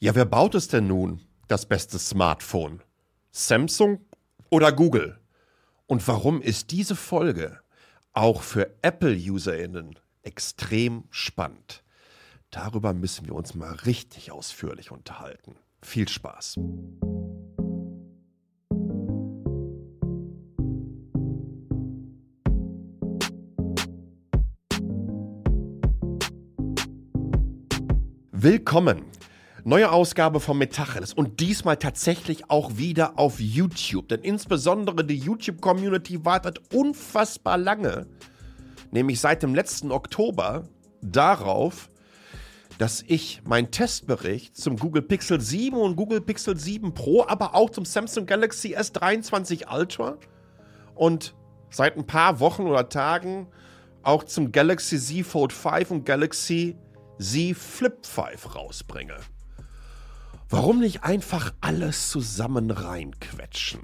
Ja, wer baut es denn nun, das beste Smartphone? Samsung oder Google? Und warum ist diese Folge auch für Apple-UserInnen extrem spannend? Darüber müssen wir uns mal richtig ausführlich unterhalten. Viel Spaß! Willkommen Neue Ausgabe von Metacheles und diesmal tatsächlich auch wieder auf YouTube. Denn insbesondere die YouTube-Community wartet unfassbar lange, nämlich seit dem letzten Oktober, darauf, dass ich meinen Testbericht zum Google Pixel 7 und Google Pixel 7 Pro, aber auch zum Samsung Galaxy S23 Ultra und seit ein paar Wochen oder Tagen auch zum Galaxy Z Fold 5 und Galaxy Z Flip 5 rausbringe. Warum nicht einfach alles zusammen reinquetschen?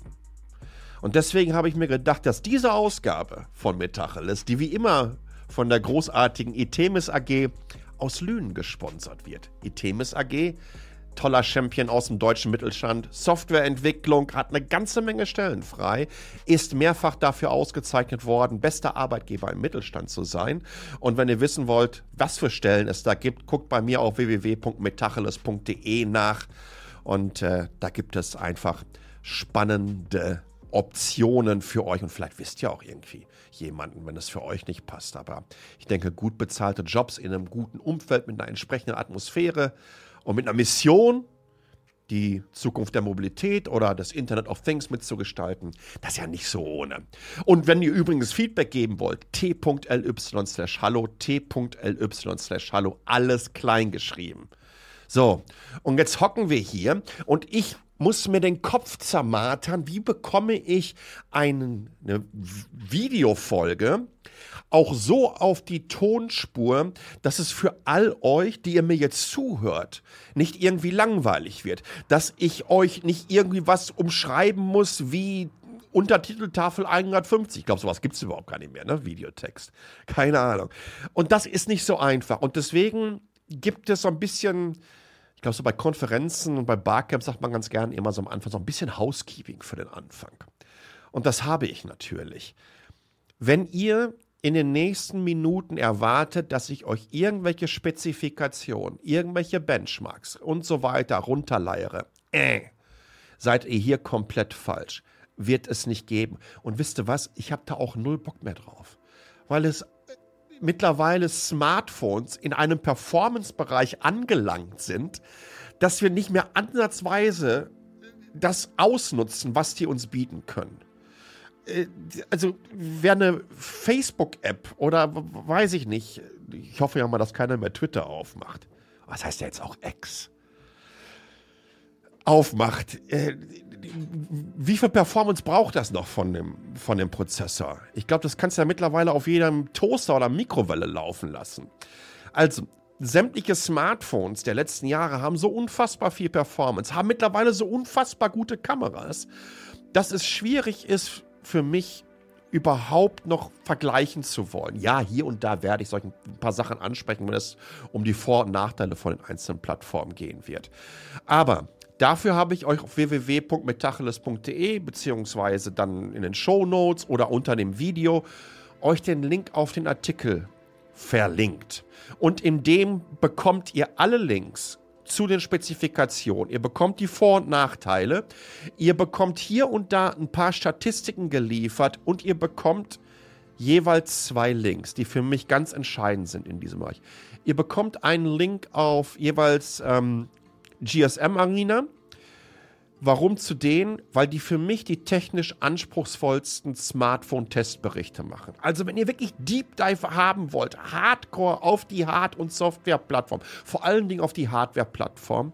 Und deswegen habe ich mir gedacht, dass diese Ausgabe von Metacheles, die wie immer von der großartigen Itemis AG aus Lünen gesponsert wird. Itemis AG toller Champion aus dem deutschen Mittelstand. Softwareentwicklung hat eine ganze Menge Stellen frei, ist mehrfach dafür ausgezeichnet worden, bester Arbeitgeber im Mittelstand zu sein. Und wenn ihr wissen wollt, was für Stellen es da gibt, guckt bei mir auf www.metacheles.de nach. Und äh, da gibt es einfach spannende Optionen für euch. Und vielleicht wisst ihr auch irgendwie jemanden, wenn es für euch nicht passt. Aber ich denke, gut bezahlte Jobs in einem guten Umfeld mit einer entsprechenden Atmosphäre und mit einer Mission, die Zukunft der Mobilität oder das Internet of Things mitzugestalten, das ist ja nicht so ohne. Und wenn ihr übrigens Feedback geben wollt, t.ly slash hallo, t.ly slash hallo, alles klein geschrieben. So, und jetzt hocken wir hier und ich muss mir den Kopf zermartern, wie bekomme ich eine Videofolge auch so auf die Tonspur, dass es für all euch, die ihr mir jetzt zuhört, nicht irgendwie langweilig wird. Dass ich euch nicht irgendwie was umschreiben muss wie Untertiteltafel 150. Ich glaube, sowas gibt es überhaupt gar nicht mehr, ne? Videotext. Keine Ahnung. Und das ist nicht so einfach. Und deswegen gibt es so ein bisschen, glaube, so bei Konferenzen und bei Barcamps sagt man ganz gern immer so am Anfang so ein bisschen Housekeeping für den Anfang. Und das habe ich natürlich. Wenn ihr in den nächsten Minuten erwartet, dass ich euch irgendwelche Spezifikationen, irgendwelche Benchmarks und so weiter runterleiere, äh, seid ihr hier komplett falsch. Wird es nicht geben. Und wisst ihr was? Ich habe da auch null Bock mehr drauf. Weil es mittlerweile Smartphones in einem Performance-Bereich angelangt sind, dass wir nicht mehr ansatzweise das ausnutzen, was die uns bieten können. Äh, also wer eine Facebook-App oder weiß ich nicht, ich hoffe ja mal, dass keiner mehr Twitter aufmacht. Was heißt ja jetzt auch X? Aufmacht. Wie viel Performance braucht das noch von dem, von dem Prozessor? Ich glaube, das kannst du ja mittlerweile auf jedem Toaster oder Mikrowelle laufen lassen. Also, sämtliche Smartphones der letzten Jahre haben so unfassbar viel Performance, haben mittlerweile so unfassbar gute Kameras, dass es schwierig ist, für mich überhaupt noch vergleichen zu wollen. Ja, hier und da werde ich solch ein paar Sachen ansprechen, wenn es um die Vor- und Nachteile von den einzelnen Plattformen gehen wird. Aber dafür habe ich euch auf www.metacheles.de beziehungsweise dann in den Show Notes oder unter dem Video euch den Link auf den Artikel verlinkt. Und in dem bekommt ihr alle Links zu den Spezifikationen. Ihr bekommt die Vor- und Nachteile. Ihr bekommt hier und da ein paar Statistiken geliefert und ihr bekommt jeweils zwei Links, die für mich ganz entscheidend sind in diesem Bereich. Ihr bekommt einen Link auf jeweils ähm, GSM Arena Warum zu denen? Weil die für mich die technisch anspruchsvollsten Smartphone-Testberichte machen. Also wenn ihr wirklich Deep Dive haben wollt, Hardcore auf die Hard- und Software-Plattform, vor allen Dingen auf die Hardware-Plattform,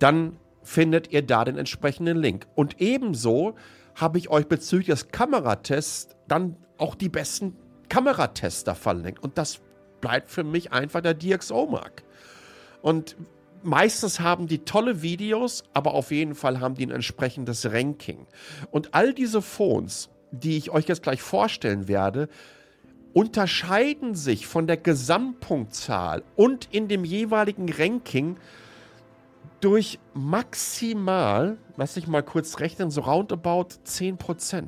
dann findet ihr da den entsprechenden Link. Und ebenso habe ich euch bezüglich des Kameratests dann auch die besten Kameratester verlinkt. Und das bleibt für mich einfach der DxO-Mark. Und meistens haben die tolle Videos, aber auf jeden Fall haben die ein entsprechendes Ranking. Und all diese Phones, die ich euch jetzt gleich vorstellen werde, unterscheiden sich von der Gesamtpunktzahl und in dem jeweiligen Ranking durch maximal, lass ich mal kurz rechnen, so roundabout 10%.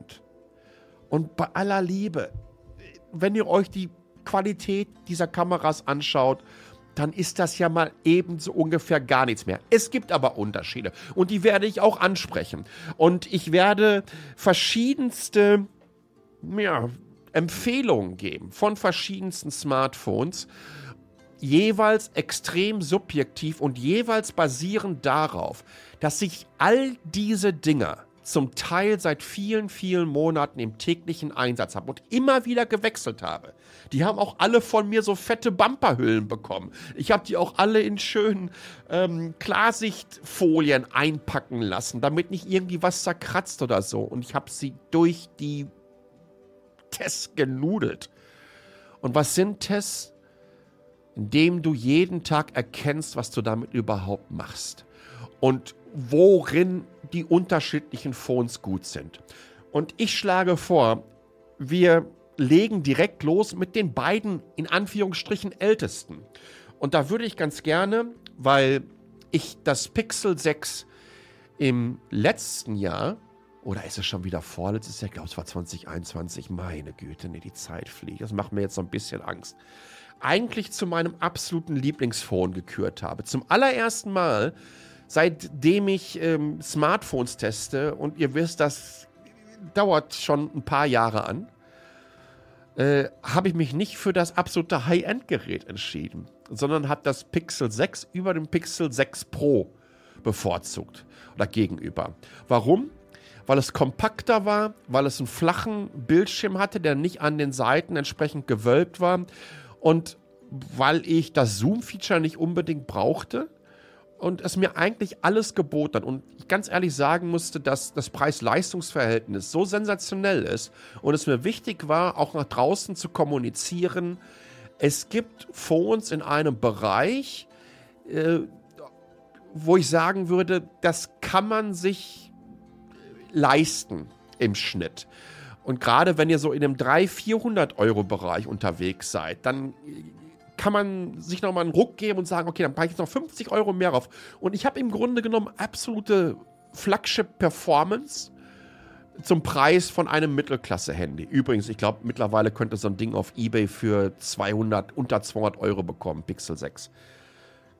Und bei aller Liebe, wenn ihr euch die Qualität dieser Kameras anschaut, dann ist das ja mal ebenso ungefähr gar nichts mehr. Es gibt aber Unterschiede und die werde ich auch ansprechen. Und ich werde verschiedenste ja, Empfehlungen geben von verschiedensten Smartphones, jeweils extrem subjektiv und jeweils basierend darauf, dass sich all diese Dinger zum Teil seit vielen, vielen Monaten im täglichen Einsatz habe und immer wieder gewechselt habe. Die haben auch alle von mir so fette Bumperhüllen bekommen. Ich habe die auch alle in schönen ähm, Klarsichtfolien einpacken lassen, damit nicht irgendwie was zerkratzt oder so. Und ich habe sie durch die Tests genudelt. Und was sind Tests? Indem du jeden Tag erkennst, was du damit überhaupt machst. Und worin die unterschiedlichen Phones gut sind. Und ich schlage vor, wir legen direkt los mit den beiden in Anführungsstrichen ältesten. Und da würde ich ganz gerne, weil ich das Pixel 6 im letzten Jahr, oder ist es schon wieder vorletztes Jahr, ich glaube es war 2021, meine Güte, nee, die Zeit fliegt, das macht mir jetzt so ein bisschen Angst, eigentlich zu meinem absoluten Lieblingsphone gekürt habe. Zum allerersten Mal seitdem ich ähm, Smartphones teste und ihr wisst, das dauert schon ein paar Jahre an, äh, habe ich mich nicht für das absolute High-End-Gerät entschieden, sondern habe das Pixel 6 über den Pixel 6 Pro bevorzugt oder gegenüber. Warum? Weil es kompakter war, weil es einen flachen Bildschirm hatte, der nicht an den Seiten entsprechend gewölbt war und weil ich das Zoom-Feature nicht unbedingt brauchte und es mir eigentlich alles geboten hat. Und ich ganz ehrlich sagen musste, dass das Preis-Leistungs-Verhältnis so sensationell ist und es mir wichtig war, auch nach draußen zu kommunizieren. Es gibt Phones in einem Bereich, äh, wo ich sagen würde, das kann man sich leisten im Schnitt. Und gerade wenn ihr so in dem 300, 400 Euro Bereich unterwegs seid, dann kann man sich nochmal einen Ruck geben und sagen, okay, dann packe ich jetzt noch 50 Euro mehr auf. Und ich habe im Grunde genommen absolute Flagship-Performance zum Preis von einem Mittelklasse-Handy. Übrigens, ich glaube, mittlerweile könnte so ein Ding auf Ebay für 200, unter 200 Euro bekommen, Pixel 6.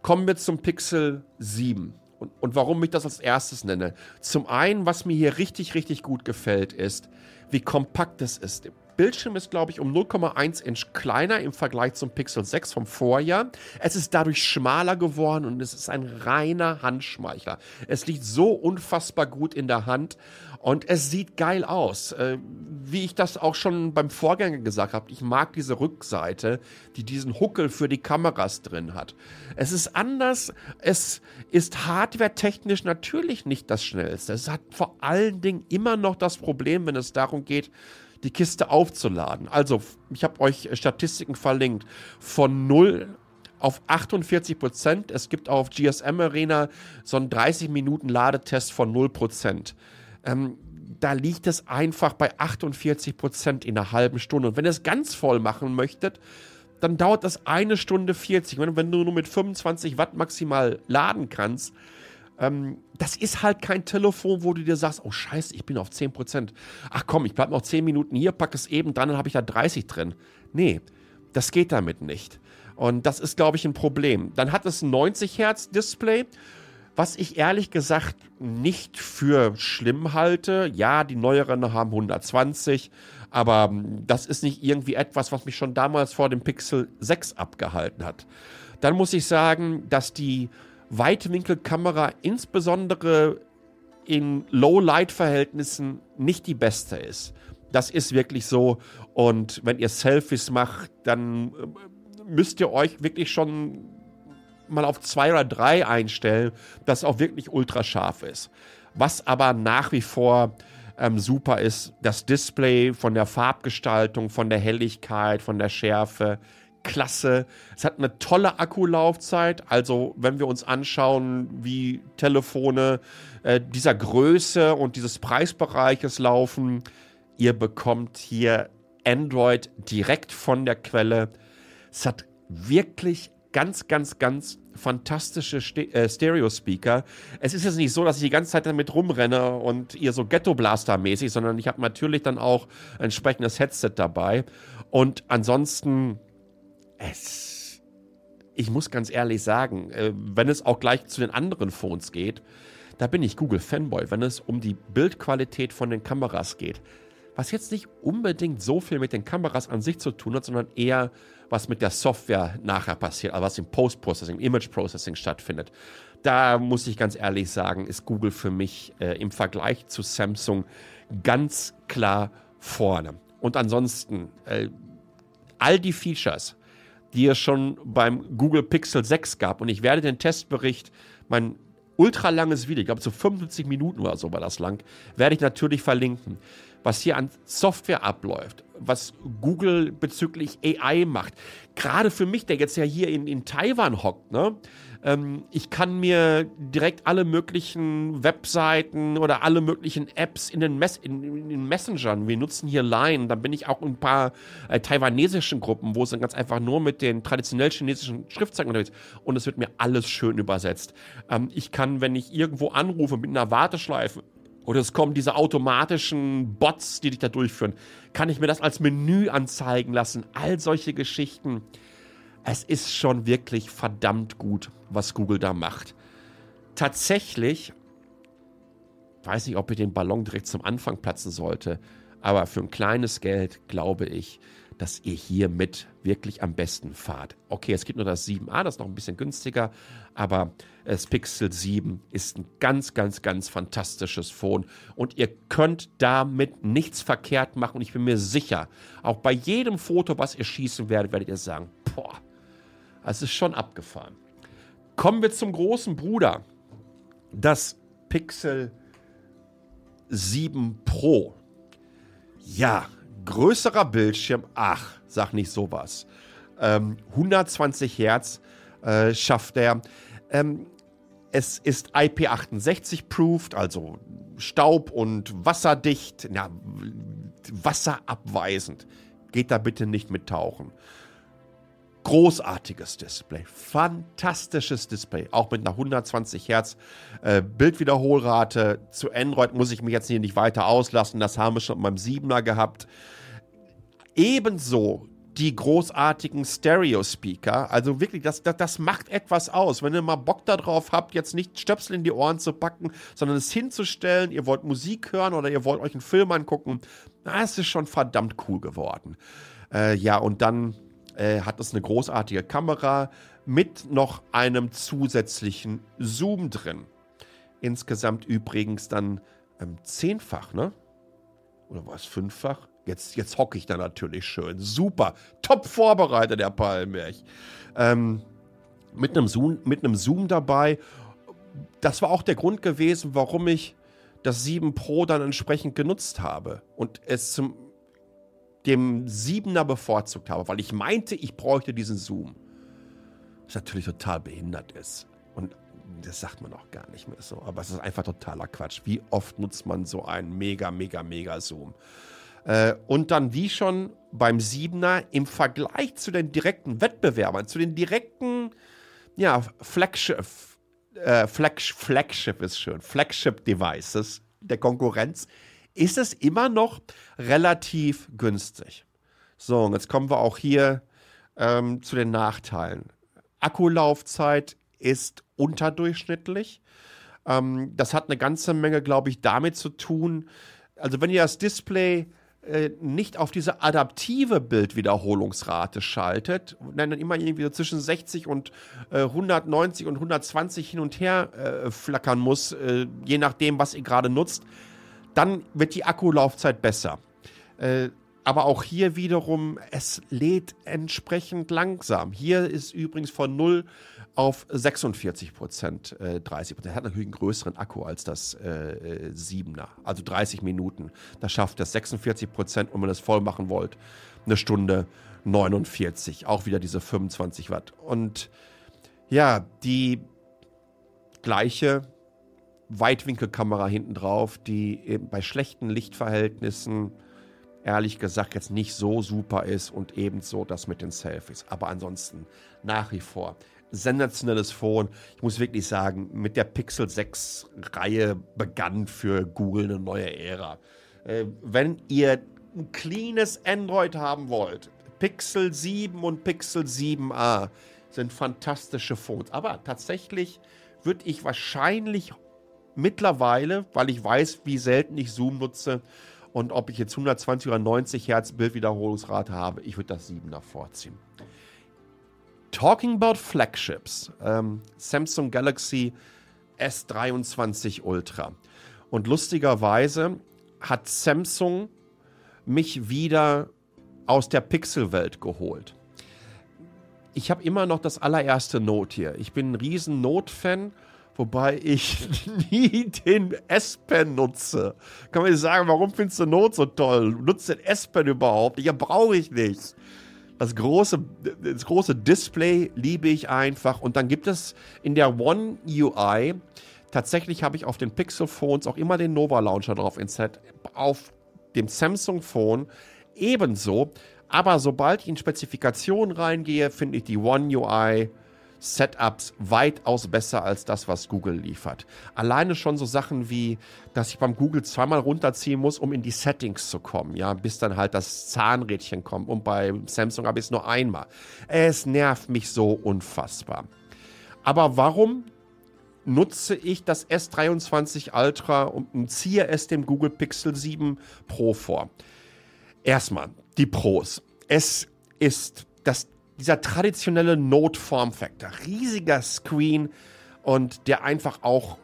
Kommen wir zum Pixel 7. Und, und warum ich das als erstes nenne. Zum einen, was mir hier richtig, richtig gut gefällt, ist, wie kompakt es ist. Bildschirm ist, glaube ich, um 0,1 Inch kleiner im Vergleich zum Pixel 6 vom Vorjahr. Es ist dadurch schmaler geworden und es ist ein reiner Handschmeichler. Es liegt so unfassbar gut in der Hand und es sieht geil aus. Äh, wie ich das auch schon beim Vorgänger gesagt habe, ich mag diese Rückseite, die diesen Huckel für die Kameras drin hat. Es ist anders, es ist hardware-technisch natürlich nicht das schnellste. Es hat vor allen Dingen immer noch das Problem, wenn es darum geht, die Kiste aufzuladen. Also, ich habe euch Statistiken verlinkt. Von 0 auf 48 Prozent. Es gibt auch auf GSM Arena so einen 30 Minuten Ladetest von 0 Prozent. Ähm, da liegt es einfach bei 48 Prozent in einer halben Stunde. Und wenn ihr es ganz voll machen möchtet, dann dauert das eine Stunde 40. Wenn, wenn du nur mit 25 Watt maximal laden kannst, ähm, das ist halt kein Telefon, wo du dir sagst, oh scheiße, ich bin auf 10%. Ach komm, ich bleib noch 10 Minuten hier, pack es eben dran, dann habe ich da 30 drin. Nee, das geht damit nicht. Und das ist, glaube ich, ein Problem. Dann hat es ein 90 Hertz Display, was ich ehrlich gesagt nicht für schlimm halte. Ja, die neueren haben 120, aber das ist nicht irgendwie etwas, was mich schon damals vor dem Pixel 6 abgehalten hat. Dann muss ich sagen, dass die Weitwinkelkamera insbesondere in Low-Light-Verhältnissen nicht die beste ist. Das ist wirklich so. Und wenn ihr Selfies macht, dann äh, müsst ihr euch wirklich schon mal auf zwei oder drei einstellen, dass auch wirklich ultra scharf ist. Was aber nach wie vor ähm, super ist, das Display von der Farbgestaltung, von der Helligkeit, von der Schärfe klasse. Es hat eine tolle Akkulaufzeit. Also, wenn wir uns anschauen, wie Telefone äh, dieser Größe und dieses Preisbereiches laufen, ihr bekommt hier Android direkt von der Quelle. Es hat wirklich ganz, ganz, ganz fantastische äh, Stereo-Speaker. Es ist jetzt nicht so, dass ich die ganze Zeit damit rumrenne und ihr so Ghetto-Blaster-mäßig, sondern ich habe natürlich dann auch ein entsprechendes Headset dabei. Und ansonsten, es, ich muss ganz ehrlich sagen, äh, wenn es auch gleich zu den anderen Phones geht, da bin ich Google-Fanboy, wenn es um die Bildqualität von den Kameras geht. Was jetzt nicht unbedingt so viel mit den Kameras an sich zu tun hat, sondern eher was mit der Software nachher passiert, also was im Post-Processing, im Image-Processing stattfindet. Da muss ich ganz ehrlich sagen, ist Google für mich äh, im Vergleich zu Samsung ganz klar vorne. Und ansonsten, äh, all die Features, die es schon beim Google Pixel 6 gab, und ich werde den Testbericht, mein ultralanges Video, ich glaube so 75 Minuten oder so war das lang, werde ich natürlich verlinken was hier an Software abläuft, was Google bezüglich AI macht. Gerade für mich, der jetzt ja hier in, in Taiwan hockt, ne? Ähm, ich kann mir direkt alle möglichen Webseiten oder alle möglichen Apps in den, Mess in, in den Messengern, wir nutzen hier Line, dann bin ich auch in ein paar äh, taiwanesischen Gruppen, wo es dann ganz einfach nur mit den traditionell chinesischen Schriftzeichen unterwegs und es wird mir alles schön übersetzt. Ähm, ich kann, wenn ich irgendwo anrufe mit einer Warteschleife, oder es kommen diese automatischen Bots, die dich da durchführen. Kann ich mir das als Menü anzeigen lassen? All solche Geschichten. Es ist schon wirklich verdammt gut, was Google da macht. Tatsächlich, weiß nicht, ob ich den Ballon direkt zum Anfang platzen sollte, aber für ein kleines Geld glaube ich, dass ihr hiermit wirklich am besten fahrt. Okay, es gibt nur das 7a, das ist noch ein bisschen günstiger, aber das Pixel 7 ist ein ganz, ganz, ganz fantastisches Phone und ihr könnt damit nichts verkehrt machen und ich bin mir sicher, auch bei jedem Foto, was ihr schießen werdet, werdet ihr sagen, boah, es ist schon abgefahren. Kommen wir zum großen Bruder, das Pixel 7 Pro. Ja, größerer Bildschirm, ach, sag nicht sowas. Ähm, 120 Hertz äh, schafft er. Ähm, es ist IP68-proofed, also staub- und wasserdicht, ja, wasserabweisend. Geht da bitte nicht mit tauchen. Großartiges Display, fantastisches Display, auch mit einer 120 Hertz äh, Bildwiederholrate. Zu Android muss ich mich jetzt hier nicht weiter auslassen, das haben wir schon beim 7er gehabt. Ebenso die großartigen Stereo-Speaker. Also wirklich, das, das, das macht etwas aus. Wenn ihr mal Bock darauf habt, jetzt nicht Stöpsel in die Ohren zu packen, sondern es hinzustellen, ihr wollt Musik hören oder ihr wollt euch einen Film angucken, na, es ist schon verdammt cool geworden. Äh, ja, und dann äh, hat es eine großartige Kamera mit noch einem zusätzlichen Zoom drin. Insgesamt übrigens dann ähm, zehnfach, ne? Oder war es fünffach? Jetzt, jetzt hocke ich da natürlich schön. Super. Top vorbereitet, der Palmberg. Ähm, mit einem Zoom, mit einem Zoom dabei. Das war auch der Grund gewesen, warum ich das 7 Pro dann entsprechend genutzt habe und es zum dem 7er bevorzugt habe, weil ich meinte, ich bräuchte diesen Zoom. Was natürlich total behindert ist. Und das sagt man auch gar nicht mehr so. Aber es ist einfach totaler Quatsch. Wie oft nutzt man so einen mega, mega, mega Zoom? Äh, und dann wie schon beim Siebener im Vergleich zu den direkten Wettbewerbern, zu den direkten, ja, Flagship, äh, Flagship, Flagship ist schön, Flagship Devices der Konkurrenz, ist es immer noch relativ günstig. So, und jetzt kommen wir auch hier ähm, zu den Nachteilen. Akkulaufzeit ist unterdurchschnittlich. Ähm, das hat eine ganze Menge, glaube ich, damit zu tun. Also, wenn ihr das Display nicht auf diese adaptive Bildwiederholungsrate schaltet, dann immer irgendwie so zwischen 60 und äh, 190 und 120 hin und her äh, flackern muss, äh, je nachdem, was ihr gerade nutzt, dann wird die Akkulaufzeit besser. Äh, aber auch hier wiederum, es lädt entsprechend langsam. Hier ist übrigens von 0 auf 46 Prozent, äh, 30 Prozent. Er hat natürlich einen größeren Akku als das äh, 7er, also 30 Minuten. Da schafft das 46 Prozent, wenn man das voll machen wollt, eine Stunde 49. Auch wieder diese 25 Watt. Und ja, die gleiche Weitwinkelkamera hinten drauf, die bei schlechten Lichtverhältnissen ehrlich gesagt jetzt nicht so super ist und ebenso das mit den Selfies. Aber ansonsten nach wie vor sensationelles Phone. Ich muss wirklich sagen, mit der Pixel 6 Reihe begann für Google eine neue Ära. Äh, wenn ihr ein cleanes Android haben wollt, Pixel 7 und Pixel 7a sind fantastische Phones. Aber tatsächlich würde ich wahrscheinlich mittlerweile, weil ich weiß, wie selten ich Zoom nutze und ob ich jetzt 120 oder 90 Hertz Bildwiederholungsrate habe, ich würde das 7er vorziehen. Talking about Flagships, ähm, Samsung Galaxy S23 Ultra. Und lustigerweise hat Samsung mich wieder aus der Pixel-Welt geholt. Ich habe immer noch das allererste Note hier. Ich bin ein riesen Note-Fan, wobei ich nie den S-Pen nutze. Kann man sagen, warum findest du Note so toll? Nutzt den S-Pen überhaupt? Ja, brauche ich nicht. Das große, das große Display liebe ich einfach. Und dann gibt es in der One UI, tatsächlich habe ich auf den Pixel Phones auch immer den Nova Launcher drauf installiert. Auf dem Samsung Phone ebenso. Aber sobald ich in Spezifikationen reingehe, finde ich die One UI Setups weitaus besser als das, was Google liefert. Alleine schon so Sachen wie, dass ich beim Google zweimal runterziehen muss, um in die Settings zu kommen, ja, bis dann halt das Zahnrädchen kommt. Und bei Samsung habe ich es nur einmal. Es nervt mich so unfassbar. Aber warum nutze ich das S23 Ultra und ziehe es dem Google Pixel 7 Pro vor? Erstmal die Pros. Es ist das dieser traditionelle Note-Form-Factor. Riesiger Screen und der einfach auch,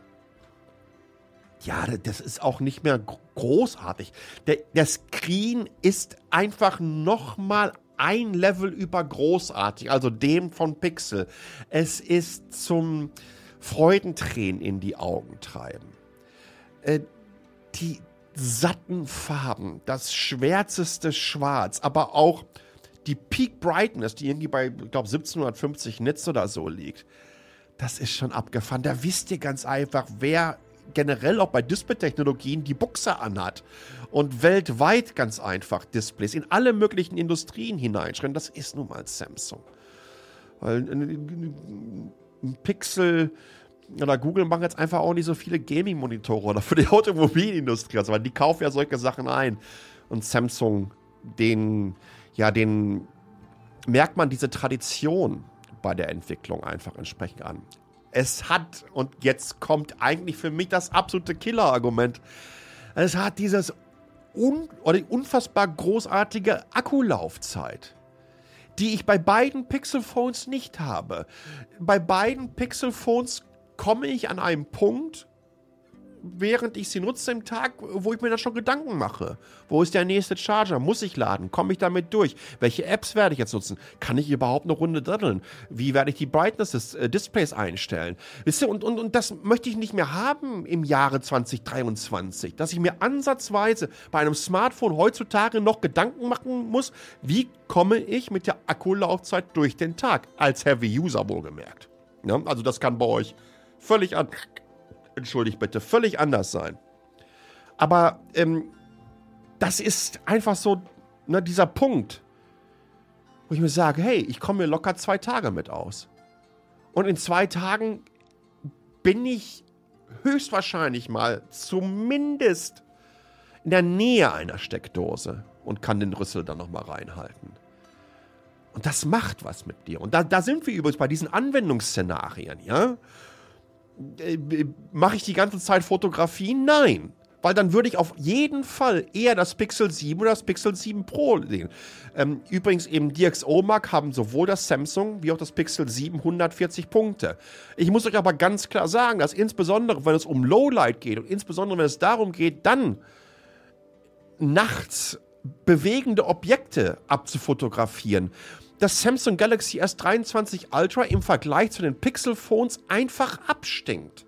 ja, das ist auch nicht mehr großartig. Der, der Screen ist einfach nochmal ein Level über großartig, also dem von Pixel. Es ist zum Freudentränen in die Augen treiben. Äh, die satten Farben, das schwärzeste Schwarz, aber auch die Peak Brightness, die irgendwie bei, ich glaube, 1750 Nits oder so liegt, das ist schon abgefahren. Da wisst ihr ganz einfach, wer generell auch bei Display-Technologien die Buchse anhat und weltweit ganz einfach Displays in alle möglichen Industrien hineinschreiben. Das ist nun mal Samsung. Weil ein Pixel oder Google machen jetzt einfach auch nicht so viele Gaming-Monitore oder für die Automobilindustrie, also weil die kaufen ja solche Sachen ein. Und Samsung, den ja, den merkt man diese Tradition bei der Entwicklung einfach entsprechend an. Es hat, und jetzt kommt eigentlich für mich das absolute Killer-Argument, es hat dieses un oder unfassbar großartige Akkulaufzeit, die ich bei beiden Pixel-Phones nicht habe. Bei beiden Pixel-Phones komme ich an einem Punkt, während ich sie nutze im Tag, wo ich mir dann schon Gedanken mache. Wo ist der nächste Charger? Muss ich laden? Komme ich damit durch? Welche Apps werde ich jetzt nutzen? Kann ich überhaupt eine Runde daddeln? Wie werde ich die Brightness des äh, Displays einstellen? Wisst ihr, und, und, und das möchte ich nicht mehr haben im Jahre 2023, dass ich mir ansatzweise bei einem Smartphone heutzutage noch Gedanken machen muss, wie komme ich mit der Akkulaufzeit durch den Tag? Als Heavy User wohlgemerkt. Ja, also das kann bei euch völlig an entschuldigt bitte, völlig anders sein. Aber ähm, das ist einfach so ne, dieser Punkt, wo ich mir sage, hey, ich komme mir locker zwei Tage mit aus. Und in zwei Tagen bin ich höchstwahrscheinlich mal zumindest in der Nähe einer Steckdose und kann den Rüssel dann nochmal reinhalten. Und das macht was mit dir. Und da, da sind wir übrigens bei diesen Anwendungsszenarien, ja. Äh, mache ich die ganze Zeit Fotografie? Nein. Weil dann würde ich auf jeden Fall eher das Pixel 7 oder das Pixel 7 Pro sehen. Ähm, übrigens, eben DxO-Mark haben sowohl das Samsung wie auch das Pixel 7 140 Punkte. Ich muss euch aber ganz klar sagen, dass insbesondere, wenn es um Lowlight geht und insbesondere, wenn es darum geht, dann nachts bewegende Objekte abzufotografieren, das Samsung Galaxy S23 Ultra im Vergleich zu den Pixel Phones einfach abstinkt.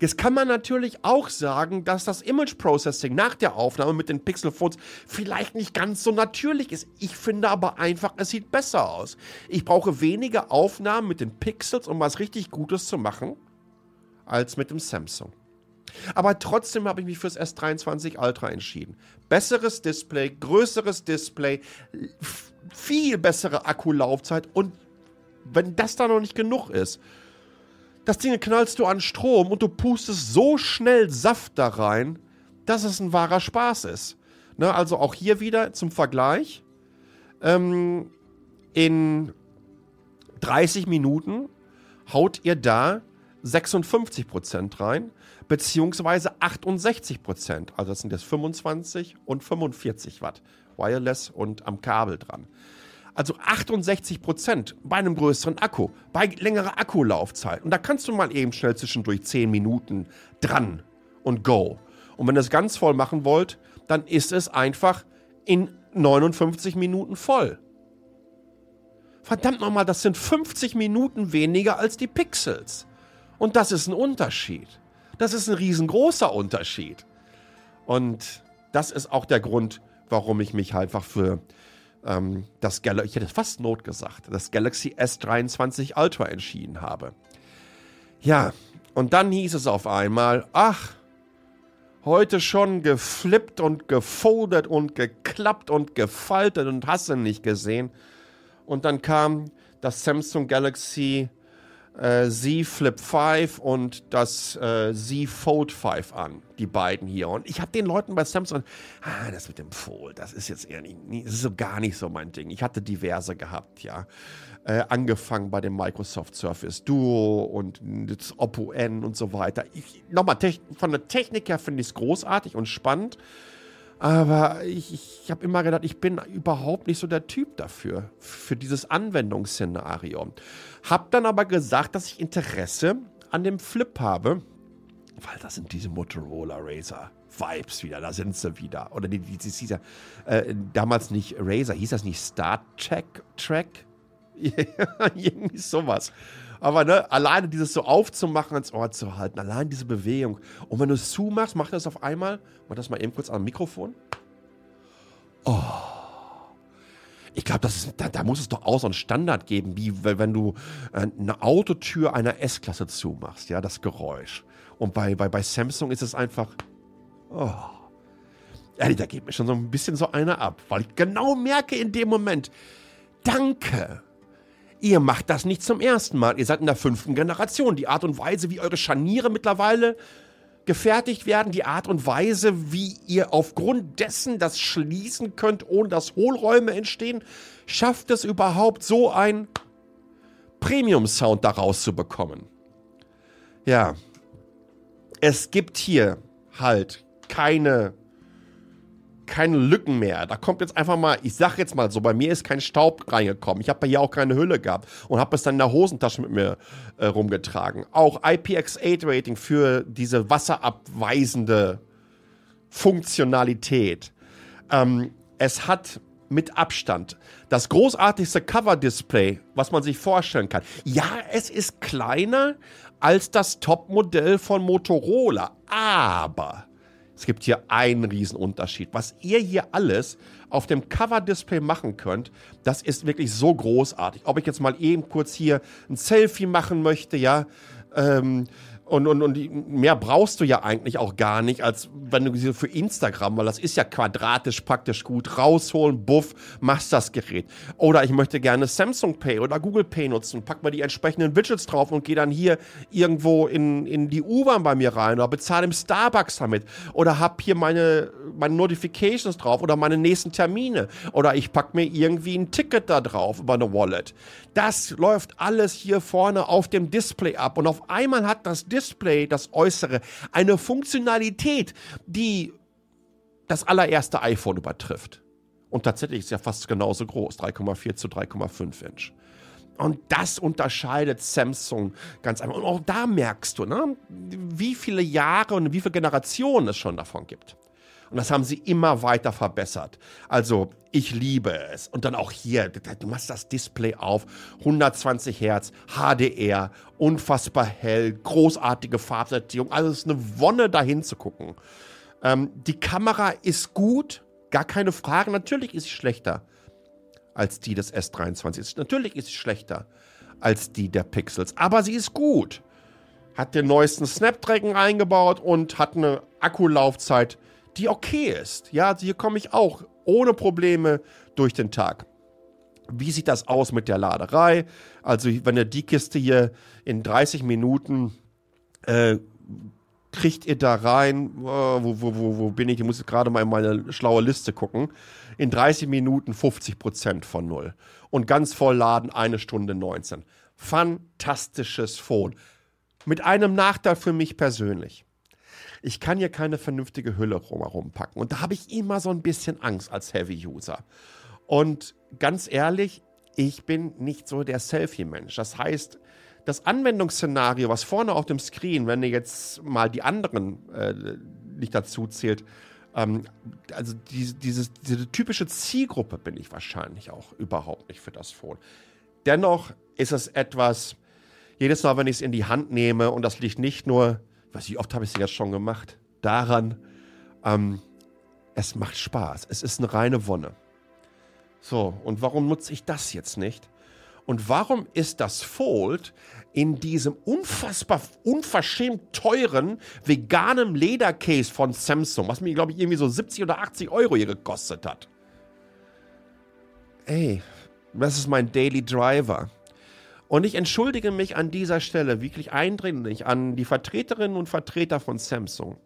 Jetzt kann man natürlich auch sagen, dass das Image Processing nach der Aufnahme mit den Pixel Phones vielleicht nicht ganz so natürlich ist. Ich finde aber einfach, es sieht besser aus. Ich brauche weniger Aufnahmen mit den Pixels, um was richtig Gutes zu machen, als mit dem Samsung. Aber trotzdem habe ich mich fürs S23 Ultra entschieden. Besseres Display, größeres Display, viel bessere Akkulaufzeit und wenn das da noch nicht genug ist, das Ding knallst du an Strom und du pustest so schnell Saft da rein, dass es ein wahrer Spaß ist. Ne, also auch hier wieder zum Vergleich. Ähm, in 30 Minuten haut ihr da 56% rein, beziehungsweise 68%. Also das sind jetzt 25 und 45 Watt. Wireless und am Kabel dran. Also 68% bei einem größeren Akku, bei längerer Akkulaufzeit. Und da kannst du mal eben schnell zwischendurch 10 Minuten dran und go. Und wenn ihr es ganz voll machen wollt, dann ist es einfach in 59 Minuten voll. Verdammt nochmal, das sind 50 Minuten weniger als die Pixels. Und das ist ein Unterschied. Das ist ein riesengroßer Unterschied. Und das ist auch der Grund, warum ich mich einfach für ähm, das Galaxy, ich hätte fast Not gesagt, das Galaxy S23 Ultra entschieden habe. Ja, und dann hieß es auf einmal, ach, heute schon geflippt und gefoldet und geklappt und gefaltet und hast du nicht gesehen. Und dann kam das Samsung Galaxy äh, Z Flip 5 und das äh, Z Fold 5 an, die beiden hier. Und ich habe den Leuten bei Samsung, ah, das mit dem Fold, das ist jetzt eher nicht, das ist so gar nicht so mein Ding. Ich hatte diverse gehabt, ja. Äh, angefangen bei dem Microsoft Surface Duo und das Oppo N und so weiter. Nochmal, von der Technik her finde ich es großartig und spannend. Aber ich, ich habe immer gedacht, ich bin überhaupt nicht so der Typ dafür, für dieses Anwendungsszenario. Hab dann aber gesagt, dass ich Interesse an dem Flip habe, weil das sind diese Motorola Razer Vibes wieder, da sind sie wieder. Oder die, die, die, die äh, damals nicht Razer, hieß das nicht Star Trek? Track? Irgendwie sowas. Aber ne, alleine dieses so aufzumachen, ans Ohr zu halten, allein diese Bewegung. Und wenn du es zumachst, mach das auf einmal, mach das mal eben kurz am Mikrofon. Oh. Ich glaube, da, da, muss es doch auch so einen Standard geben, wie wenn du äh, eine Autotür einer S-Klasse zumachst, ja, das Geräusch. Und bei, bei, bei Samsung ist es einfach. Oh. Ehrlich, da geht mir schon so ein bisschen so einer ab, weil ich genau merke in dem Moment, danke Ihr macht das nicht zum ersten Mal. Ihr seid in der fünften Generation. Die Art und Weise, wie eure Scharniere mittlerweile gefertigt werden, die Art und Weise, wie ihr aufgrund dessen das schließen könnt, ohne dass Hohlräume entstehen, schafft es überhaupt so ein Premium-Sound daraus zu bekommen. Ja, es gibt hier halt keine keine Lücken mehr. Da kommt jetzt einfach mal, ich sag jetzt mal so, bei mir ist kein Staub reingekommen. Ich habe hier auch keine Hülle gehabt und habe es dann in der Hosentasche mit mir äh, rumgetragen. Auch IPX8-Rating für diese wasserabweisende Funktionalität. Ähm, es hat mit Abstand das großartigste Cover-Display, was man sich vorstellen kann. Ja, es ist kleiner als das Top-Modell von Motorola, aber es gibt hier einen Riesenunterschied. Was ihr hier alles auf dem Cover-Display machen könnt, das ist wirklich so großartig. Ob ich jetzt mal eben kurz hier ein Selfie machen möchte, ja, ähm, und, und, und mehr brauchst du ja eigentlich auch gar nicht, als wenn du sie für Instagram, weil das ist ja quadratisch praktisch gut, rausholen, buff, machst das Gerät. Oder ich möchte gerne Samsung Pay oder Google Pay nutzen, pack mal die entsprechenden Widgets drauf und gehe dann hier irgendwo in, in die U-Bahn bei mir rein oder bezahle im Starbucks damit oder hab hier meine, meine Notifications drauf oder meine nächsten Termine oder ich pack mir irgendwie ein Ticket da drauf über eine Wallet. Das läuft alles hier vorne auf dem Display ab und auf einmal hat das Display Display, das Äußere, eine Funktionalität, die das allererste iPhone übertrifft. Und tatsächlich ist es ja fast genauso groß, 3,4 zu 3,5 Inch. Und das unterscheidet Samsung ganz einfach. Und auch da merkst du, ne, wie viele Jahre und wie viele Generationen es schon davon gibt. Und das haben sie immer weiter verbessert. Also ich liebe es. Und dann auch hier, du machst das Display auf, 120 Hertz, HDR, unfassbar hell, großartige Farbsättigung. Also es ist eine Wonne, dahin zu gucken. Ähm, die Kamera ist gut, gar keine Frage. Natürlich ist sie schlechter als die des S23. Natürlich ist sie schlechter als die der Pixels, aber sie ist gut. hat den neuesten Snapdragon eingebaut und hat eine Akkulaufzeit, die okay ist. Ja, hier komme ich auch ohne Probleme durch den Tag. Wie sieht das aus mit der Laderei? Also, wenn ihr die Kiste hier in 30 Minuten äh, kriegt ihr da rein, äh, wo, wo, wo, wo bin ich? Ich muss gerade mal in meine schlaue Liste gucken. In 30 Minuten 50% von null. Und ganz voll laden eine Stunde 19. Fantastisches Phone. Mit einem Nachteil für mich persönlich. Ich kann hier keine vernünftige Hülle drumherum packen. Und da habe ich immer so ein bisschen Angst als Heavy-User. Und ganz ehrlich, ich bin nicht so der Selfie-Mensch. Das heißt, das Anwendungsszenario, was vorne auf dem Screen, wenn ihr jetzt mal die anderen äh, nicht dazu zählt, ähm, also die, dieses, diese typische Zielgruppe bin ich wahrscheinlich auch überhaupt nicht für das Phone. Dennoch ist es etwas, jedes Mal, wenn ich es in die Hand nehme, und das liegt nicht nur, weiß ich, oft habe ich es jetzt schon gemacht, daran, ähm, es macht Spaß. Es ist eine reine Wonne. So, und warum nutze ich das jetzt nicht? Und warum ist das Fold in diesem unfassbar unverschämt teuren veganen Ledercase von Samsung, was mir, glaube ich, irgendwie so 70 oder 80 Euro hier gekostet hat? Ey, das ist mein Daily Driver. Und ich entschuldige mich an dieser Stelle wirklich eindringlich an die Vertreterinnen und Vertreter von Samsung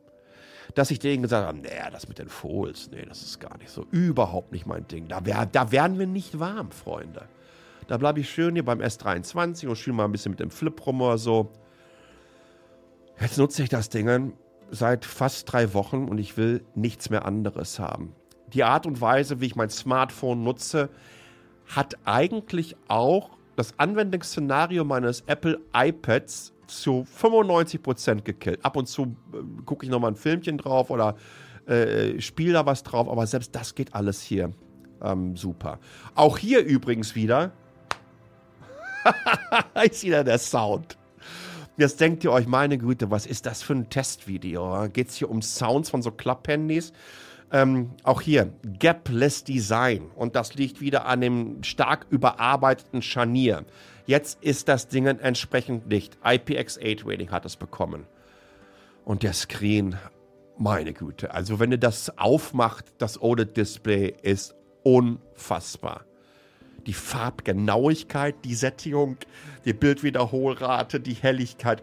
dass ich denen gesagt habe, naja, das mit den Folds, nee, das ist gar nicht so, überhaupt nicht mein Ding. Da, wär, da werden wir nicht warm, Freunde. Da bleibe ich schön hier beim S23 und spiele mal ein bisschen mit dem Flip rum oder so. Jetzt nutze ich das Ding seit fast drei Wochen und ich will nichts mehr anderes haben. Die Art und Weise, wie ich mein Smartphone nutze, hat eigentlich auch das Anwendungsszenario meines Apple iPads zu 95% gekillt. Ab und zu äh, gucke ich nochmal ein Filmchen drauf oder äh, spiele da was drauf, aber selbst das geht alles hier ähm, super. Auch hier übrigens wieder ist wieder der Sound. Jetzt denkt ihr euch, meine Güte, was ist das für ein Testvideo? Geht es hier um Sounds von so Klapphandys? Ähm, auch hier, Gapless Design. Und das liegt wieder an dem stark überarbeiteten Scharnier. Jetzt ist das Ding entsprechend nicht. IPX8 Rating hat es bekommen. Und der Screen, meine Güte. Also wenn ihr das aufmacht, das OLED-Display ist unfassbar. Die Farbgenauigkeit, die Sättigung, die Bildwiederholrate, die Helligkeit.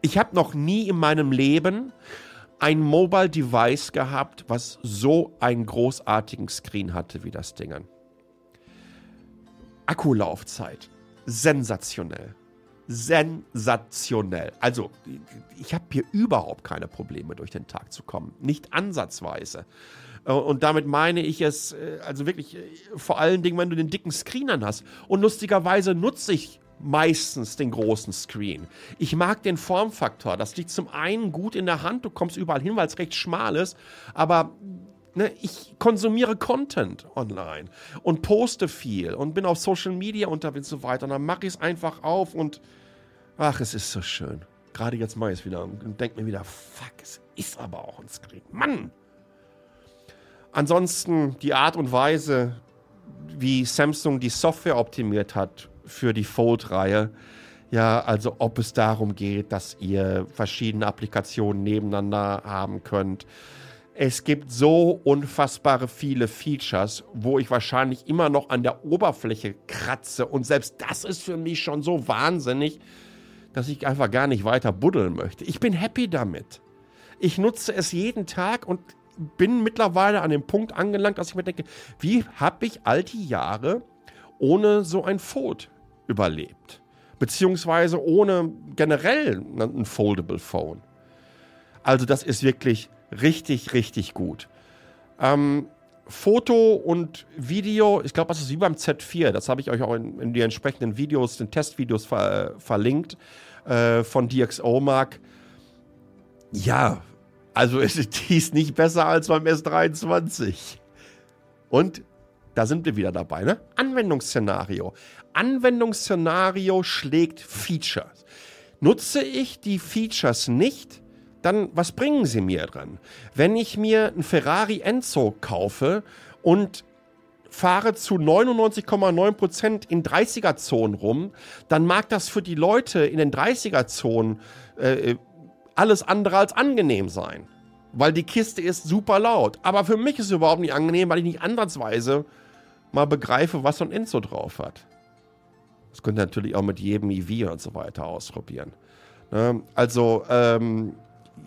Ich habe noch nie in meinem Leben ein Mobile Device gehabt, was so einen großartigen Screen hatte wie das Ding. Akkulaufzeit. Sensationell. Sensationell. Also, ich habe hier überhaupt keine Probleme, durch den Tag zu kommen. Nicht ansatzweise. Äh, und damit meine ich es, äh, also wirklich, äh, vor allen Dingen, wenn du den dicken Screen an hast. Und lustigerweise nutze ich meistens den großen Screen. Ich mag den Formfaktor. Das liegt zum einen gut in der Hand, du kommst überall hin, weil es recht schmal ist. Aber Ne, ich konsumiere Content online und poste viel und bin auf Social Media unterwegs und so weiter. Und dann mache ich es einfach auf und ach, es ist so schön. Gerade jetzt mache ich es wieder und denke mir wieder, fuck, es ist aber auch ein Screen. Mann! Ansonsten die Art und Weise, wie Samsung die Software optimiert hat für die Fold-Reihe. Ja, also ob es darum geht, dass ihr verschiedene Applikationen nebeneinander haben könnt es gibt so unfassbare viele Features, wo ich wahrscheinlich immer noch an der Oberfläche kratze. Und selbst das ist für mich schon so wahnsinnig, dass ich einfach gar nicht weiter buddeln möchte. Ich bin happy damit. Ich nutze es jeden Tag und bin mittlerweile an dem Punkt angelangt, dass ich mir denke, wie habe ich all die Jahre ohne so ein Fold überlebt? Beziehungsweise ohne generell ein Foldable Phone. Also das ist wirklich richtig, richtig gut. Ähm, Foto und Video, ich glaube, das ist wie beim Z4. Das habe ich euch auch in, in die entsprechenden Videos, den Testvideos ver, verlinkt äh, von DxO Mark. Ja, also ist nicht besser als beim S23. Und da sind wir wieder dabei, ne? Anwendungsszenario. Anwendungsszenario schlägt Features. Nutze ich die Features nicht, dann was bringen sie mir dran? Wenn ich mir ein Ferrari Enzo kaufe und fahre zu 99,9% in 30er-Zonen rum, dann mag das für die Leute in den 30er-Zonen äh, alles andere als angenehm sein. Weil die Kiste ist super laut. Aber für mich ist es überhaupt nicht angenehm, weil ich nicht ansatzweise mal begreife, was so ein Enzo drauf hat. Das könnt ihr natürlich auch mit jedem EV und so weiter ausprobieren. Ne? Also, ähm,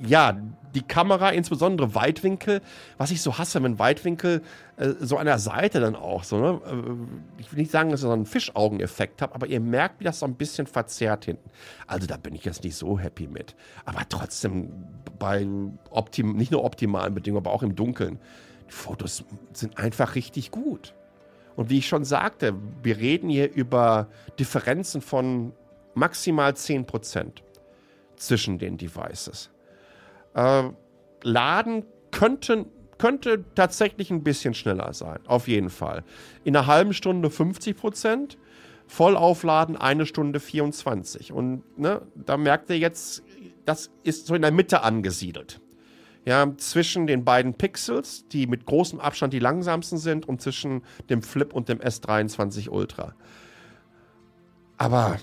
ja, die Kamera, insbesondere Weitwinkel, was ich so hasse, wenn Weitwinkel äh, so an der Seite dann auch so, ne? Äh, ich will nicht sagen, dass ich so einen Fischaugeneffekt habe, aber ihr merkt, wie das so ein bisschen verzerrt hinten. Also da bin ich jetzt nicht so happy mit. Aber trotzdem bei optim nicht nur optimalen Bedingungen, aber auch im Dunkeln. Die Fotos sind einfach richtig gut. Und wie ich schon sagte, wir reden hier über Differenzen von maximal 10% zwischen den Devices. Äh, Laden könnten, könnte tatsächlich ein bisschen schneller sein, auf jeden Fall. In einer halben Stunde 50 Prozent, Vollaufladen eine Stunde 24. Und ne, da merkt ihr jetzt, das ist so in der Mitte angesiedelt. Ja, zwischen den beiden Pixels, die mit großem Abstand die langsamsten sind, und zwischen dem Flip und dem S23 Ultra. Aber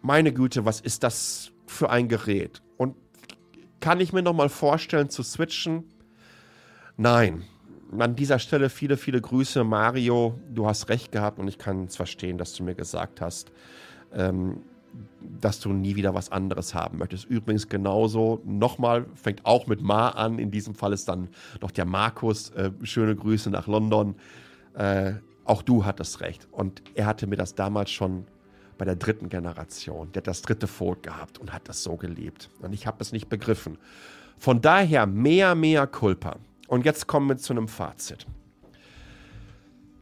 meine Güte, was ist das für ein Gerät? Und kann ich mir noch mal vorstellen zu switchen? Nein. An dieser Stelle viele, viele Grüße, Mario. Du hast recht gehabt und ich kann es verstehen, dass du mir gesagt hast, ähm, dass du nie wieder was anderes haben möchtest. Übrigens genauso, nochmal, fängt auch mit Ma an. In diesem Fall ist dann noch der Markus. Äh, schöne Grüße nach London. Äh, auch du hattest recht. Und er hatte mir das damals schon bei der dritten Generation. Der hat das dritte Fold gehabt und hat das so geliebt. Und ich habe es nicht begriffen. Von daher mehr, mehr Culpa. Und jetzt kommen wir zu einem Fazit.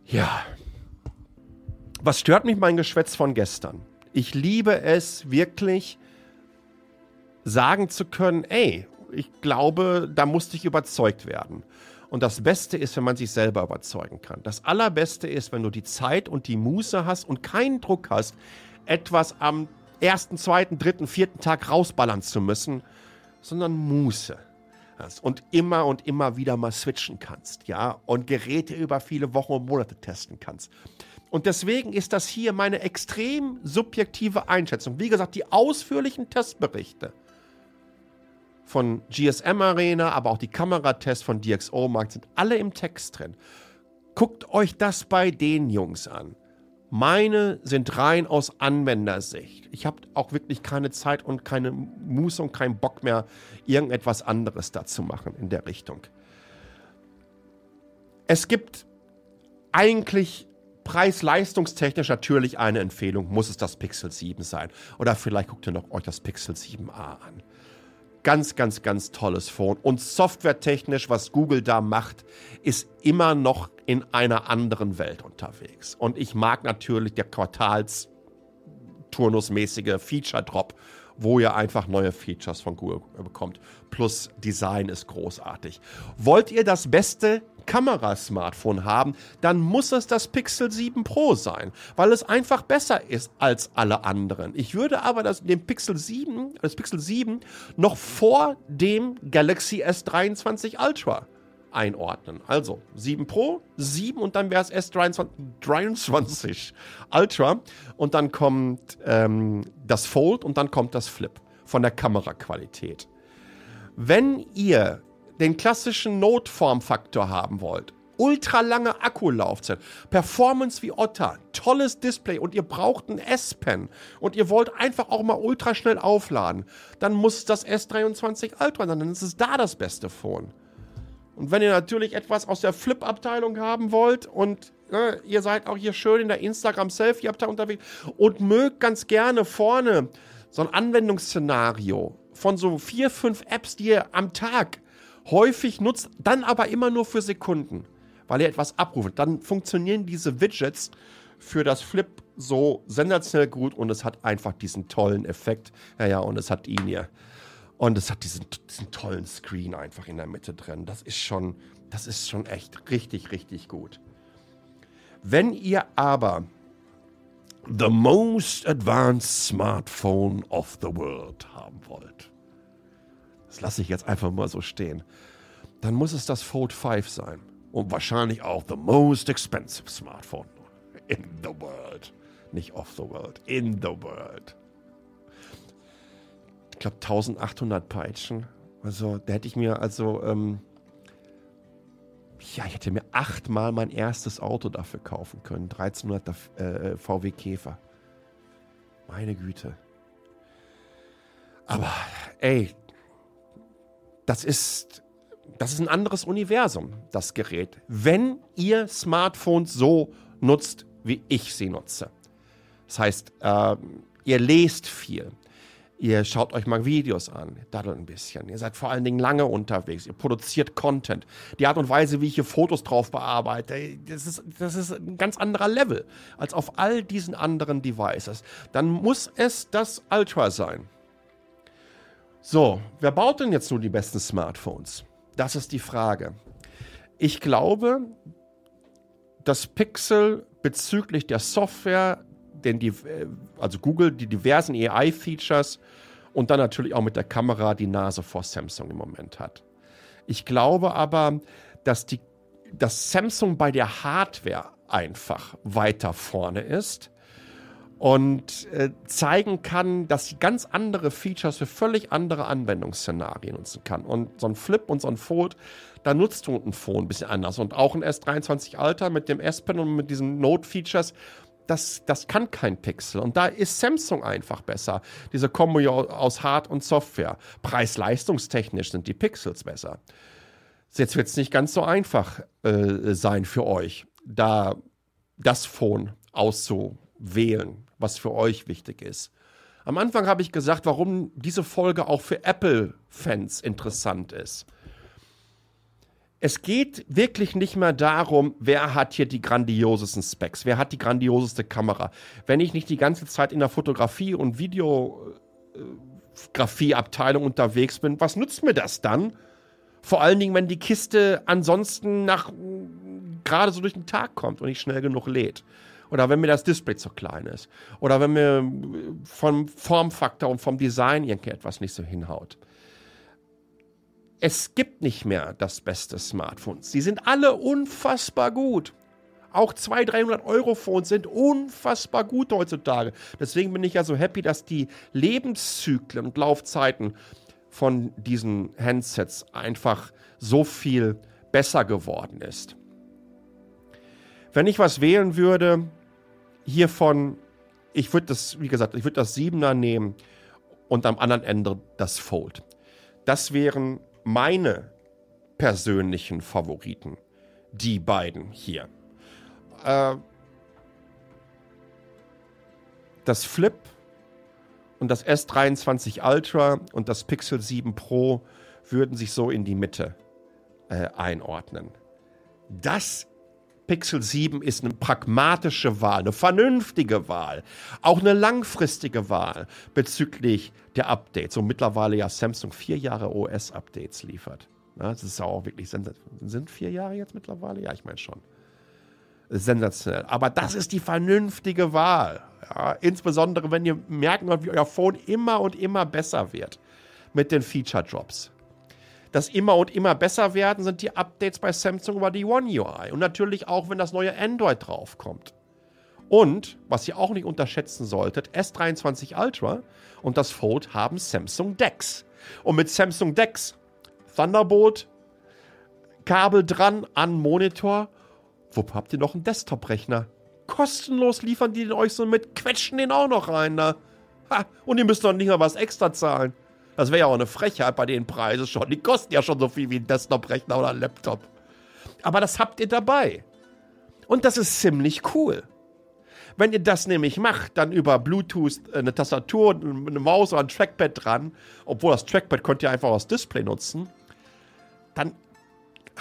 Ja. Was stört mich mein Geschwätz von gestern? Ich liebe es wirklich, sagen zu können, ey, ich glaube, da musste ich überzeugt werden. Und das Beste ist, wenn man sich selber überzeugen kann. Das Allerbeste ist, wenn du die Zeit und die Muße hast und keinen Druck hast, etwas am ersten, zweiten, dritten, vierten Tag rausballern zu müssen, sondern Muße hast und immer und immer wieder mal switchen kannst, ja, und Geräte über viele Wochen und Monate testen kannst. Und deswegen ist das hier meine extrem subjektive Einschätzung. Wie gesagt, die ausführlichen Testberichte von GSM Arena, aber auch die Kameratests von DxO Markt sind alle im Text drin. Guckt euch das bei den Jungs an. Meine sind rein aus Anwendersicht. Ich habe auch wirklich keine Zeit und keine Muße und keinen Bock mehr, irgendetwas anderes dazu machen in der Richtung. Es gibt eigentlich preis-leistungstechnisch natürlich eine Empfehlung. Muss es das Pixel 7 sein? Oder vielleicht guckt ihr noch euch das Pixel 7a an. Ganz, ganz, ganz tolles Phone. Und softwaretechnisch, was Google da macht, ist immer noch in einer anderen Welt unterwegs. Und ich mag natürlich der Quartals turnusmäßige Feature Drop, wo ihr einfach neue Features von Google bekommt. Plus Design ist großartig. Wollt ihr das beste Kamerasmartphone haben, dann muss es das Pixel 7 Pro sein, weil es einfach besser ist als alle anderen. Ich würde aber das, den Pixel 7, das Pixel 7 noch vor dem Galaxy S23 Ultra einordnen. Also 7 Pro, 7 und dann wäre es S23 23 Ultra und dann kommt ähm, das Fold und dann kommt das Flip von der Kameraqualität. Wenn ihr den klassischen Notformfaktor haben wollt, ultra lange Akkulaufzeit, Performance wie Otter, tolles Display. Und ihr braucht ein S-Pen. Und ihr wollt einfach auch mal ultra schnell aufladen, dann muss das S23 Ultra sein, dann ist es da das beste Phone. Und wenn ihr natürlich etwas aus der Flip-Abteilung haben wollt und ne, ihr seid auch hier schön in der Instagram-Selfie-Abteilung unterwegs und mögt ganz gerne vorne so ein Anwendungsszenario von so vier, fünf Apps, die ihr am Tag häufig nutzt, dann aber immer nur für Sekunden, weil ihr etwas abruft. Dann funktionieren diese Widgets für das Flip so sensationell gut und es hat einfach diesen tollen Effekt. Ja, ja, und es hat ihn hier. Und es hat diesen, diesen tollen Screen einfach in der Mitte drin. Das ist schon, das ist schon echt richtig, richtig gut. Wenn ihr aber the most advanced smartphone of the world haben wollt, das lasse ich jetzt einfach mal so stehen, dann muss es das Fold 5 sein. Und wahrscheinlich auch the most expensive smartphone in the world. Nicht of the world, in the world. Ich glaube 1800 Peitschen. Also, da hätte ich mir, also, ähm, ja, ich hätte mir achtmal mein erstes Auto dafür kaufen können. 1300 äh, VW Käfer. Meine Güte. Aber, ey, das ist, das ist ein anderes Universum, das Gerät. Wenn ihr Smartphones so nutzt, wie ich sie nutze. Das heißt, äh, ihr lest viel. Ihr schaut euch mal Videos an, daddelt ein bisschen. Ihr seid vor allen Dingen lange unterwegs. Ihr produziert Content. Die Art und Weise, wie ich hier Fotos drauf bearbeite, das ist, das ist ein ganz anderer Level als auf all diesen anderen Devices. Dann muss es das Ultra sein. So, wer baut denn jetzt nun die besten Smartphones? Das ist die Frage. Ich glaube, das Pixel bezüglich der Software, denn die, äh, also Google, die diversen AI-Features und dann natürlich auch mit der Kamera die Nase vor Samsung im Moment hat. Ich glaube aber, dass, die, dass Samsung bei der Hardware einfach weiter vorne ist und äh, zeigen kann, dass sie ganz andere Features für völlig andere Anwendungsszenarien nutzen kann. Und so ein Flip und so ein Fold, da nutzt du ein Phone ein bisschen anders. Und auch ein S23 Alter mit dem S-Pen und mit diesen Note-Features, das, das kann kein Pixel. Und da ist Samsung einfach besser. Diese Kombo aus Hard- und Software. Preis-leistungstechnisch sind die Pixels besser. Jetzt wird es nicht ganz so einfach äh, sein für euch, da das Phone auszuwählen was für euch wichtig ist. Am Anfang habe ich gesagt, warum diese Folge auch für Apple-Fans interessant ist. Es geht wirklich nicht mehr darum, wer hat hier die grandiosesten Specs, wer hat die grandioseste Kamera. Wenn ich nicht die ganze Zeit in der Fotografie- und Videografieabteilung unterwegs bin, was nützt mir das dann? Vor allen Dingen, wenn die Kiste ansonsten nach gerade so durch den Tag kommt und nicht schnell genug lädt. Oder wenn mir das Display zu klein ist. Oder wenn mir vom Formfaktor und vom Design irgendwie etwas nicht so hinhaut. Es gibt nicht mehr das beste Smartphone. Sie sind alle unfassbar gut. Auch 200, 300 Euro Phones sind unfassbar gut heutzutage. Deswegen bin ich ja so happy, dass die Lebenszyklen und Laufzeiten von diesen Handsets einfach so viel besser geworden ist. Wenn ich was wählen würde, hiervon, ich würde das, wie gesagt, ich würde das Siebener nehmen und am anderen Ende das Fold. Das wären meine persönlichen Favoriten. Die beiden hier. Äh, das Flip und das S23 Ultra und das Pixel 7 Pro würden sich so in die Mitte äh, einordnen. Das Pixel 7 ist eine pragmatische Wahl, eine vernünftige Wahl, auch eine langfristige Wahl bezüglich der Updates. Und mittlerweile ja Samsung vier Jahre OS-Updates liefert. das ist auch wirklich sensationell. Sind vier Jahre jetzt mittlerweile? Ja, ich meine schon. Sensationell. Aber das ist die vernünftige Wahl. Ja, insbesondere, wenn ihr merken wollt, wie euer Phone immer und immer besser wird mit den Feature Drops das immer und immer besser werden, sind die Updates bei Samsung über die One UI. Und natürlich auch, wenn das neue Android draufkommt. Und, was ihr auch nicht unterschätzen solltet, S23 Ultra und das Fold haben Samsung Dex. Und mit Samsung Dex, Thunderbolt, Kabel dran an Monitor, wupp, habt ihr noch einen Desktop-Rechner. Kostenlos liefern die den euch so mit, quetschen den auch noch rein, da. Ha, und ihr müsst noch nicht mal was extra zahlen. Das wäre ja auch eine Frechheit bei den Preisen schon. Die kosten ja schon so viel wie ein Desktop-Rechner oder ein Laptop. Aber das habt ihr dabei. Und das ist ziemlich cool. Wenn ihr das nämlich macht, dann über Bluetooth eine Tastatur, eine Maus oder ein Trackpad dran, obwohl das Trackpad könnt ihr einfach aus Display nutzen, dann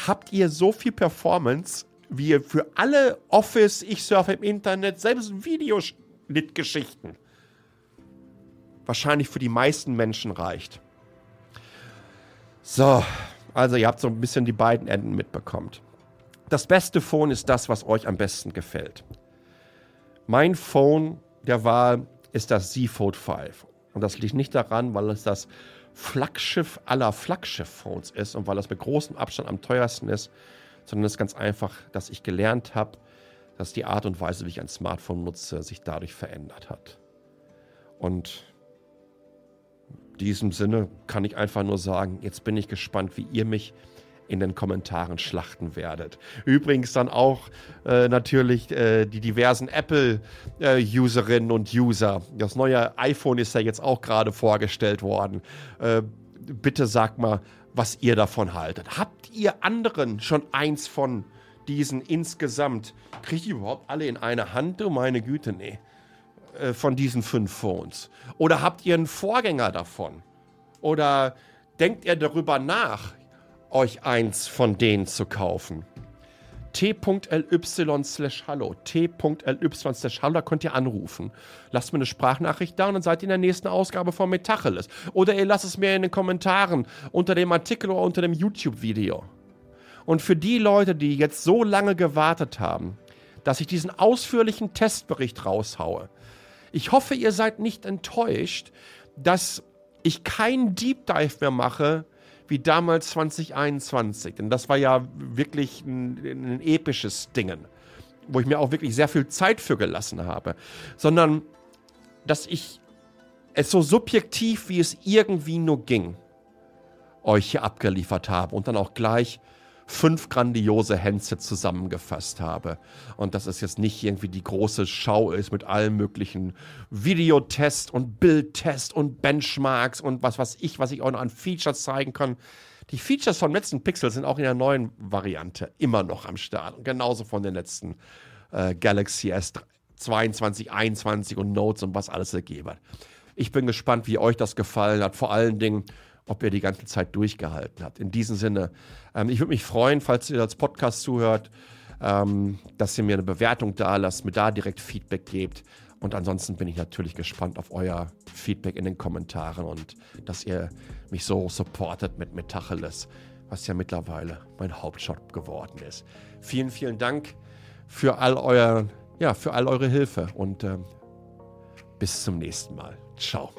habt ihr so viel Performance, wie ihr für alle Office, ich surfe im Internet, selbst Videoschnittgeschichten wahrscheinlich für die meisten Menschen reicht. So, also ihr habt so ein bisschen die beiden Enden mitbekommt. Das beste Phone ist das, was euch am besten gefällt. Mein Phone der Wahl ist das Z Fold 5. Und das liegt nicht daran, weil es das Flaggschiff aller Flaggschiff-Phones ist und weil es mit großem Abstand am teuersten ist. sondern es ist ganz einfach, dass ich gelernt habe, dass die Art und Weise, wie ich ein Smartphone nutze, sich dadurch verändert hat. Und diesem Sinne kann ich einfach nur sagen, jetzt bin ich gespannt, wie ihr mich in den Kommentaren schlachten werdet. Übrigens dann auch äh, natürlich äh, die diversen Apple-Userinnen äh, und User. Das neue iPhone ist ja jetzt auch gerade vorgestellt worden. Äh, bitte sagt mal, was ihr davon haltet. Habt ihr anderen schon eins von diesen insgesamt? Kriegt ihr überhaupt alle in eine Hand? Oh meine Güte, nee. Äh, von diesen fünf Phones. Oder habt ihr einen Vorgänger davon? Oder denkt ihr darüber nach, euch eins von denen zu kaufen. t.ly slash hallo. t.ly slash hallo, da könnt ihr anrufen. Lasst mir eine Sprachnachricht da und dann seid ihr in der nächsten Ausgabe von Metacheles. Oder ihr lasst es mir in den Kommentaren unter dem Artikel oder unter dem YouTube-Video. Und für die Leute, die jetzt so lange gewartet haben, dass ich diesen ausführlichen Testbericht raushaue, ich hoffe, ihr seid nicht enttäuscht, dass ich keinen Deep Dive mehr mache wie damals 2021. Denn das war ja wirklich ein, ein episches Dingen, wo ich mir auch wirklich sehr viel Zeit für gelassen habe. Sondern, dass ich es so subjektiv, wie es irgendwie nur ging, euch hier abgeliefert habe und dann auch gleich fünf grandiose Hänse zusammengefasst habe. Und dass es jetzt nicht irgendwie die große Schau ist mit allen möglichen Videotest und Bildtest und Benchmarks und was weiß ich, was ich auch noch an Features zeigen kann. Die Features vom letzten Pixel sind auch in der neuen Variante immer noch am Start. Und genauso von den letzten äh, Galaxy S22, 21 und Notes und was alles ergeben hat. Ich bin gespannt, wie euch das gefallen hat. Vor allen Dingen, ob ihr die ganze Zeit durchgehalten habt. In diesem Sinne, ähm, ich würde mich freuen, falls ihr als Podcast zuhört, ähm, dass ihr mir eine Bewertung da lasst, mir da direkt Feedback gebt. Und ansonsten bin ich natürlich gespannt auf euer Feedback in den Kommentaren und dass ihr mich so supportet mit Metacheles, was ja mittlerweile mein Hauptjob geworden ist. Vielen, vielen Dank für all euer, ja, für all eure Hilfe und ähm, bis zum nächsten Mal. Ciao.